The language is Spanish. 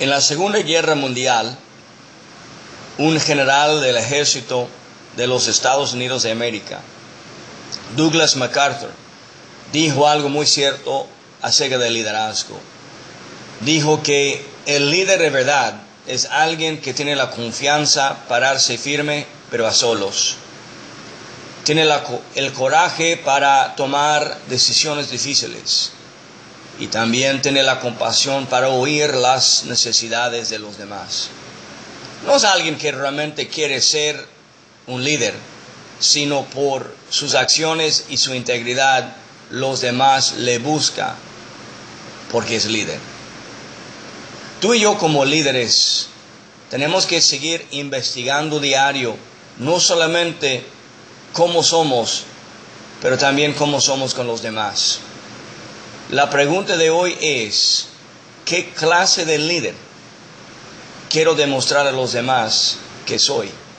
En la Segunda Guerra Mundial, un general del ejército de los Estados Unidos de América, Douglas MacArthur, dijo algo muy cierto acerca del liderazgo. Dijo que el líder de verdad es alguien que tiene la confianza pararse firme, pero a solos. Tiene el coraje para tomar decisiones difíciles y también tiene la compasión para oír las necesidades de los demás. No es alguien que realmente quiere ser un líder, sino por sus acciones y su integridad los demás le buscan porque es líder. Tú y yo como líderes tenemos que seguir investigando diario, no solamente cómo somos, pero también cómo somos con los demás. La pregunta de hoy es, ¿qué clase de líder quiero demostrar a los demás que soy?